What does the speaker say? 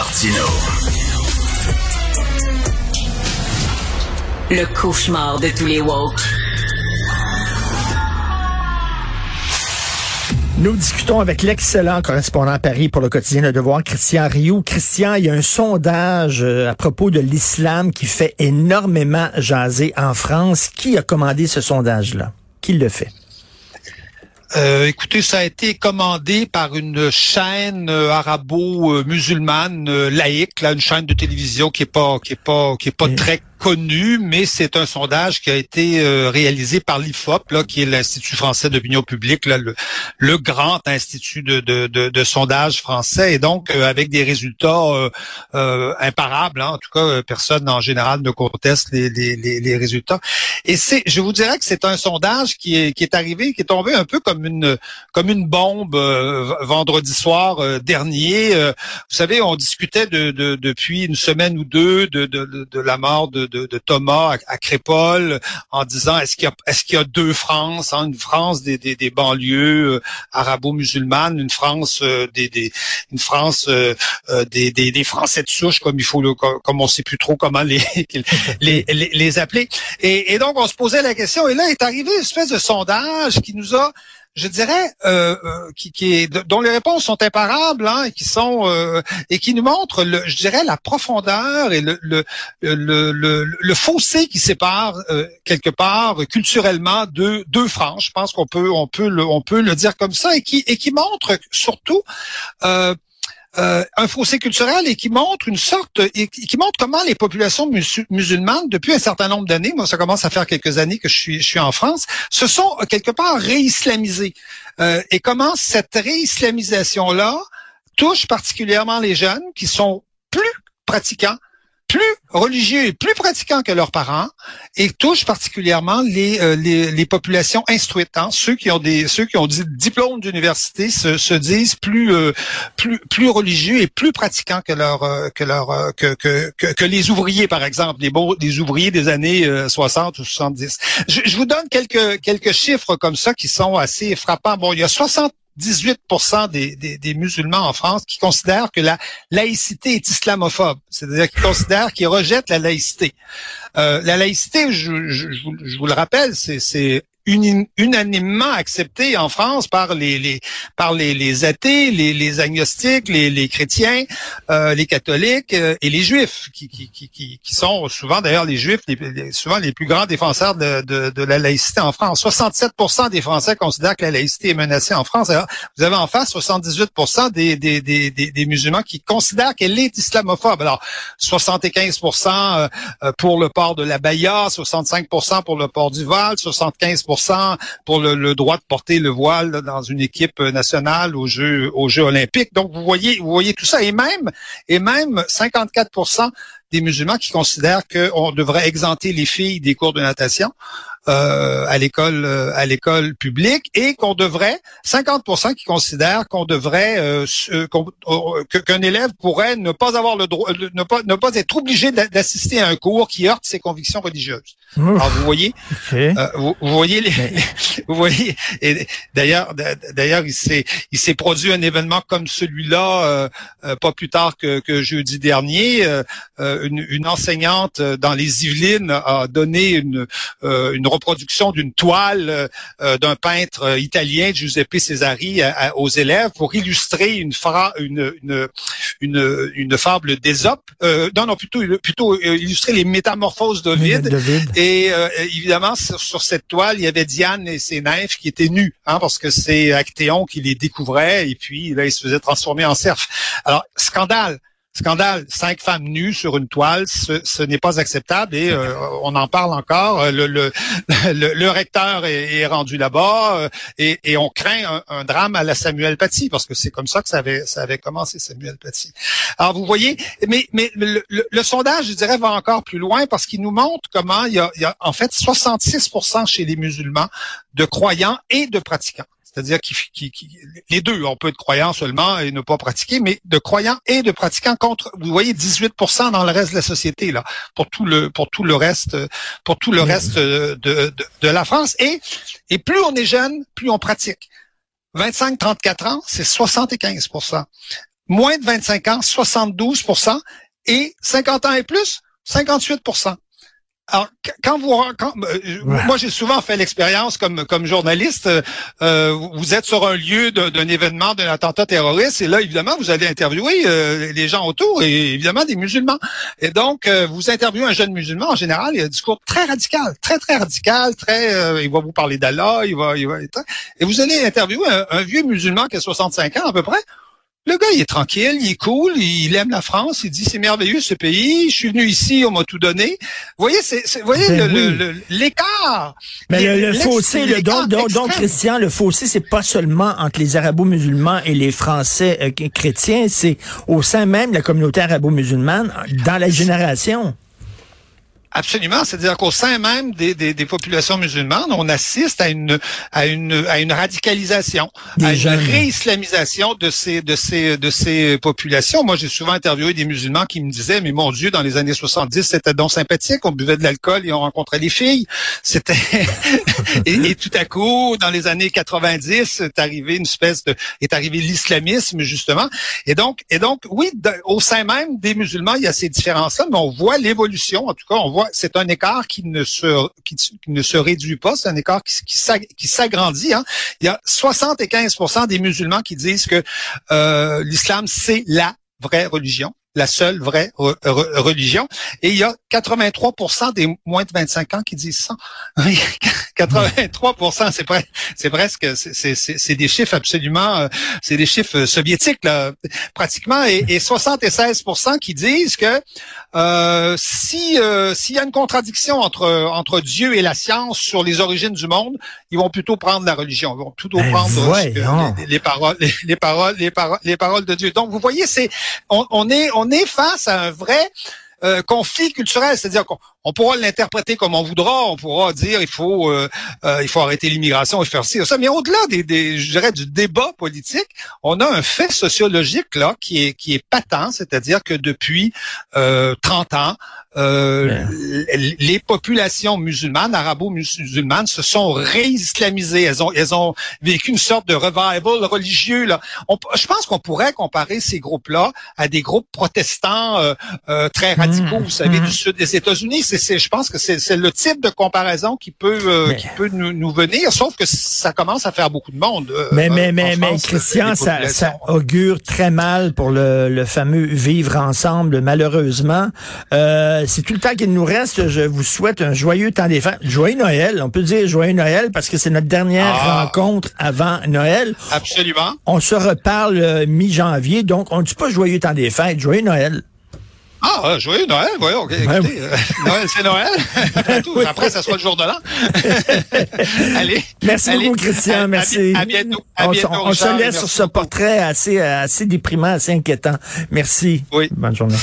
Martino. Le cauchemar de tous les woke. Nous discutons avec l'excellent correspondant à Paris pour le quotidien Le Devoir, Christian Rioux. Christian, il y a un sondage euh, à propos de l'islam qui fait énormément jaser en France. Qui a commandé ce sondage-là? Qui le fait? Euh, écoutez, ça a été commandé par une chaîne euh, arabo-musulmane euh, laïque, là, une chaîne de télévision qui est pas qui est pas qui est pas très connu, mais c'est un sondage qui a été euh, réalisé par l'IFOP, là, qui est l'Institut français d'opinion publique, là, le, le, grand institut de, de, de, de, sondage français, et donc euh, avec des résultats euh, euh imparables. Hein. En tout cas, personne en général ne conteste les, les, les, les résultats. Et c'est, je vous dirais que c'est un sondage qui est, qui est arrivé, qui est tombé un peu comme une comme une bombe vendredi soir dernier. vous savez, on discutait de, de, depuis une semaine ou deux de, de, de la mort de de, Thomas à, Crépole en disant est-ce qu'il y a est-ce qu'il y a deux France, hein, une France des, des, banlieues euh, arabo-musulmanes, une France euh, des, des, une France euh, des, des, des, Français de souche comme il faut le comme on sait plus trop comment les les, les, appeler. Et, et donc on se posait la question et là est arrivé une espèce de sondage qui nous a je dirais, euh, euh, qui, est, dont les réponses sont imparables hein, et qui sont euh, et qui nous montrent, le, je dirais, la profondeur et le fossé qui sépare quelque part culturellement deux deux franges. Je pense qu'on peut on peut le on peut le dire comme ça et qui et qui montre surtout euh, un fossé culturel et qui montre une sorte, qui montre comment les populations musulmanes, depuis un certain nombre d'années, moi ça commence à faire quelques années que je suis, je suis en France, se sont euh, quelque part réislamisées. Euh, et comment cette réislamisation-là touche particulièrement les jeunes qui sont plus pratiquants, plus religieux et plus pratiquants que leurs parents et touche particulièrement les, euh, les, les, populations instruites. Hein. Ceux qui ont des ceux qui ont des diplômes d'université se, se, disent plus euh, plus plus religieux et plus pratiquants que leurs euh, que leur que, que, que, les ouvriers par exemple, les beaux des ouvriers des années 60 ou 70. Je, je vous donne quelques quelques chiffres comme ça qui sont assez frappants. Bon, il y a 60 18 des, des, musulmans en France qui considèrent que la laïcité est islamophobe, c'est-à-dire qui considèrent, qui rejettent la laïcité. Euh, la laïcité, je, je, je, vous le rappelle, c'est unanimement accepté en France par les, les par les, les, athées, les, les agnostiques, les, les chrétiens, euh, les catholiques euh, et les juifs, qui, qui, qui, qui sont souvent d'ailleurs les juifs, les, souvent les plus grands défenseurs de, de, de, la laïcité en France. 67% des Français considèrent que la laïcité est menacée en France. Alors, vous avez en face 78% des, des, des, des, musulmans qui considèrent qu'elle est islamophobe. Alors, 75% euh, pour le port de la baya, 65% pour le port du voile, 75% pour le, droit de porter le voile dans une équipe nationale aux Jeux, aux Jeux olympiques. Donc, vous voyez, vous voyez tout ça. Et même, et même 54% des musulmans qui considèrent qu'on devrait exempter les filles des cours de natation euh, à l'école euh, à l'école publique et qu'on devrait 50% qui considèrent qu'on devrait euh, qu'un élève pourrait ne pas avoir le droit ne pas ne pas être obligé d'assister à un cours qui heurte ses convictions religieuses. Alors vous voyez vous, voyez les, vous voyez et d'ailleurs d'ailleurs il s'est il s'est produit un événement comme celui-là pas plus tard que, que jeudi dernier. Une, une, enseignante dans les Yvelines a donné une une reproduction d'une toile euh, euh, d'un peintre euh, italien, Giuseppe Cesari, aux élèves pour illustrer une, une, une, une, fable d'Ésope. non, non, plutôt, plutôt illustrer les métamorphoses d'Ovide. Et évidemment, sur, cette toile, il y avait Diane et ses nymphes qui étaient nues, hein, parce que c'est Actéon qui les découvrait, et puis là, il se faisait transformer en cerf. Alors, scandale. Scandale, cinq femmes nues sur une toile, ce, n'est pas acceptable et euh, on en parle encore. Euh, le, le, le, recteur est, rendu là-bas euh, et, on craint un, drame à la Samuel Paty parce que c'est comme ça que ça avait, commencé Samuel Paty. Alors vous voyez, mais, mais le, sondage, je dirais, va encore plus loin parce qu'il nous montre comment il y a, il y a en fait 66% chez les musulmans de croyants et de pratiquants. C'est-à-dire qu'il, les deux, on peut être croyant seulement et ne pas pratiquer, mais de croyants et de pratiquants contre, vous voyez, 18% dans le reste de la société là, pour tout le pour tout le reste, pour tout le reste de, de, de la France. Et et plus on est jeune, plus on pratique. 25-34 ans, c'est 75% Moins de 25 ans, 72% et 50 ans et plus, 58 alors, quand vous, quand, euh, moi j'ai souvent fait l'expérience comme comme journaliste. Euh, vous êtes sur un lieu d'un événement, d'un attentat terroriste, et là évidemment vous allez interviewer euh, les gens autour et évidemment des musulmans. Et donc vous interviewez un jeune musulman en général, il a un discours très radical, très très radical, très. il va vous parler d'Allah, il va, il va, et vous allez interviewer un, un vieux musulman qui a 65 ans à peu près. Le gars, il est tranquille, il est cool, il aime la France, il dit c'est merveilleux ce pays, je suis venu ici, on m'a tout donné. Vous voyez, c'est, voyez ben l'écart. Mais le, fossé, le, donc, donc, Christian, le fossé, c'est pas seulement entre les arabo-musulmans et les Français euh, chrétiens, c'est au sein même de la communauté arabo-musulmane, dans la génération. Absolument, c'est-à-dire qu'au sein même des, des, des, populations musulmanes, on assiste à une à une à une radicalisation, à une réislamisation de ces de ces de ces populations. Moi, j'ai souvent interviewé des musulmans qui me disaient "Mais mon Dieu, dans les années 70, c'était donc sympathique, on buvait de l'alcool et on rencontrait les filles." C'était et, tout à coup, dans les années 90, est arrivé une espèce de est arrivé l'islamisme justement. Et donc et donc oui, au sein même des musulmans, il y a ces différences-là, mais on voit l'évolution. En tout cas, on voit c'est un écart qui ne se réduit pas, c'est un écart qui, qui s'agrandit. Hein. Il y a 75% des musulmans qui disent que euh, l'islam c'est la vraie religion la seule vraie religion. Et il y a 83% des moins de 25 ans qui disent ça. 83 c'est c'est presque, c'est des chiffres absolument, euh, c'est des chiffres soviétiques là, pratiquement, et, et 76 qui disent que euh, si euh, s'il y a une contradiction entre entre Dieu et la science sur les origines du monde, ils vont plutôt prendre la religion, ils vont plutôt ben prendre les, paroles, les, paroles, les paroles, les paroles de Dieu. Donc vous voyez, c'est on, on est on est face à un vrai euh, conflit culturel, c'est-à-dire qu'on pourra l'interpréter comme on voudra, on pourra dire il faut euh, euh, il faut arrêter l'immigration et faire ci ça, mais au-delà des, des je dirais du débat politique, on a un fait sociologique là qui est qui est patent, c'est-à-dire que depuis 30 ans, euh, les populations musulmanes, arabo-musulmanes, se sont réislamisées. Elles ont, elles ont vécu une sorte de revival religieux. Là. je pense qu'on pourrait comparer ces groupes-là à des groupes protestants euh, euh, très radicaux, mmh, vous savez, du mmh. sud des États-Unis. C'est, je pense que c'est, le type de comparaison qui peut, qui peut nous, venir, sauf que ça commence à faire beaucoup de monde. mais, mais, mais, mais, Christian, ça, ça, augure très mal pour le, le fameux vivre ensemble, malheureusement. Euh, euh, c'est tout le temps qu'il nous reste. Je vous souhaite un joyeux temps des fêtes. Joyeux Noël. On peut dire joyeux Noël parce que c'est notre dernière ah. rencontre avant Noël. Absolument. On se reparle euh, mi-janvier, donc on ne dit pas joyeux temps des fêtes. Joyeux Noël. Ah, joyeux Noël, voyons. Okay, écoutez, euh, Noël, c'est Noël. Après, ça soit le jour de l'an. allez. Merci beaucoup, Christian. merci. À, bientôt. À bientôt on, se laisse sur ce portrait assez, assez déprimant, assez inquiétant. Merci. Oui. Bonne journée.